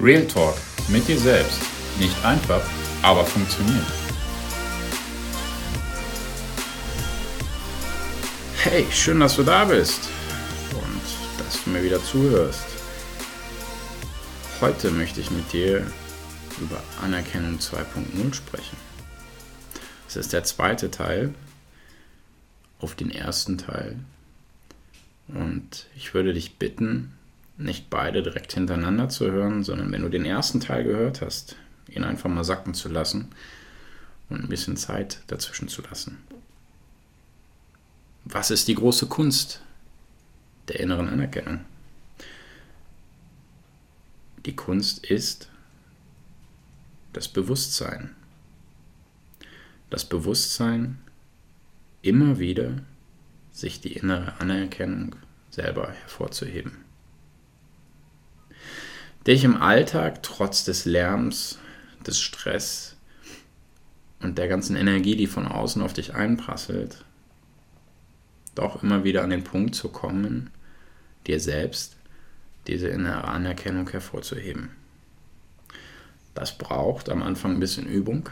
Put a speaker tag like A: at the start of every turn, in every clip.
A: Real Talk mit dir selbst. Nicht einfach, aber funktioniert. Hey, schön, dass du da bist und dass du mir wieder zuhörst. Heute möchte ich mit dir über Anerkennung 2.0 sprechen. Es ist der zweite Teil auf den ersten Teil. Und ich würde dich bitten, nicht beide direkt hintereinander zu hören, sondern wenn du den ersten Teil gehört hast, ihn einfach mal sacken zu lassen und ein bisschen Zeit dazwischen zu lassen. Was ist die große Kunst der inneren Anerkennung? Die Kunst ist das Bewusstsein. Das Bewusstsein, immer wieder sich die innere Anerkennung selber hervorzuheben dich im Alltag trotz des Lärms, des Stress und der ganzen Energie, die von außen auf dich einprasselt, doch immer wieder an den Punkt zu kommen, dir selbst diese innere Anerkennung hervorzuheben. Das braucht am Anfang ein bisschen Übung.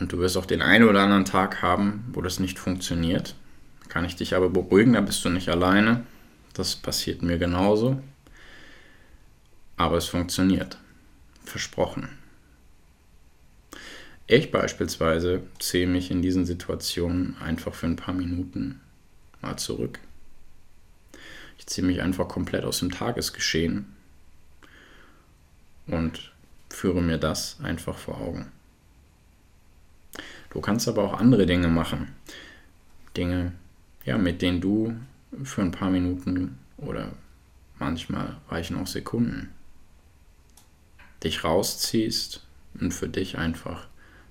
A: Und du wirst auch den einen oder anderen Tag haben, wo das nicht funktioniert. Kann ich dich aber beruhigen, da bist du nicht alleine. Das passiert mir genauso. Aber es funktioniert. Versprochen. Ich beispielsweise ziehe mich in diesen Situationen einfach für ein paar Minuten mal zurück. Ich ziehe mich einfach komplett aus dem Tagesgeschehen und führe mir das einfach vor Augen. Du kannst aber auch andere Dinge machen. Dinge, ja, mit denen du für ein paar Minuten oder manchmal reichen auch Sekunden dich rausziehst und für dich einfach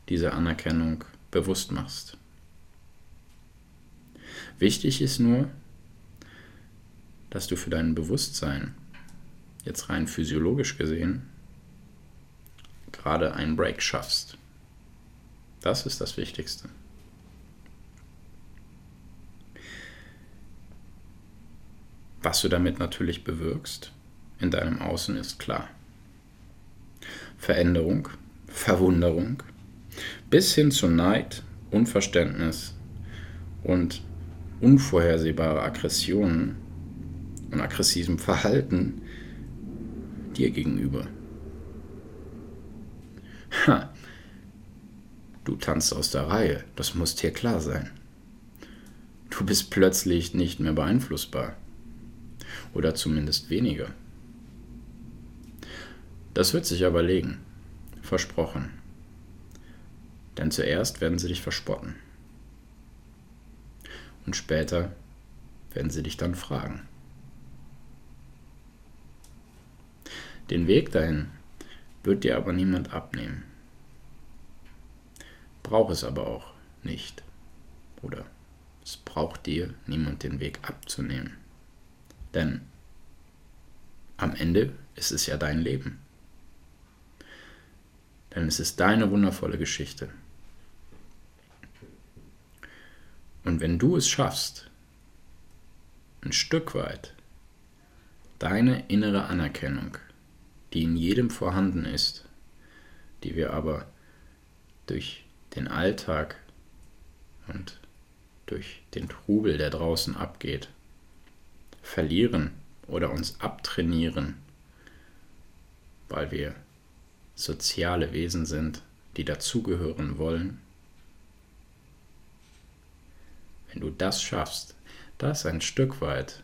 A: diese Anerkennung bewusst machst. Wichtig ist nur, dass du für dein Bewusstsein, jetzt rein physiologisch gesehen, gerade einen Break schaffst. Das ist das Wichtigste. Was du damit natürlich bewirkst in deinem Außen ist klar. Veränderung, Verwunderung, bis hin zu Neid, Unverständnis und unvorhersehbare Aggressionen und aggressivem Verhalten dir gegenüber. Ha, du tanzt aus der Reihe, das muss dir klar sein. Du bist plötzlich nicht mehr beeinflussbar. Oder zumindest weniger. Das wird sich aber legen. Versprochen. Denn zuerst werden sie dich verspotten. Und später werden sie dich dann fragen. Den Weg dahin wird dir aber niemand abnehmen. Braucht es aber auch nicht. Oder es braucht dir niemand den Weg abzunehmen. Denn am Ende ist es ja dein Leben denn es ist deine wundervolle Geschichte. Und wenn du es schaffst, ein Stück weit deine innere Anerkennung, die in jedem vorhanden ist, die wir aber durch den Alltag und durch den Trubel, der draußen abgeht, verlieren oder uns abtrainieren, weil wir soziale Wesen sind, die dazugehören wollen, wenn du das schaffst, das ein Stück weit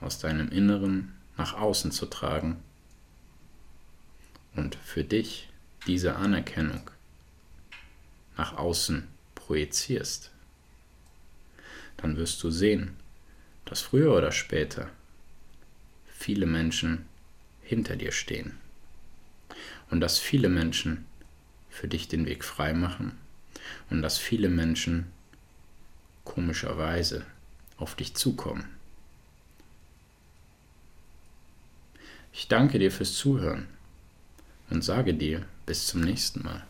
A: aus deinem Inneren nach außen zu tragen und für dich diese Anerkennung nach außen projizierst, dann wirst du sehen, dass früher oder später viele Menschen hinter dir stehen und dass viele Menschen für dich den Weg frei machen und dass viele Menschen komischerweise auf dich zukommen. Ich danke dir fürs Zuhören und sage dir bis zum nächsten Mal.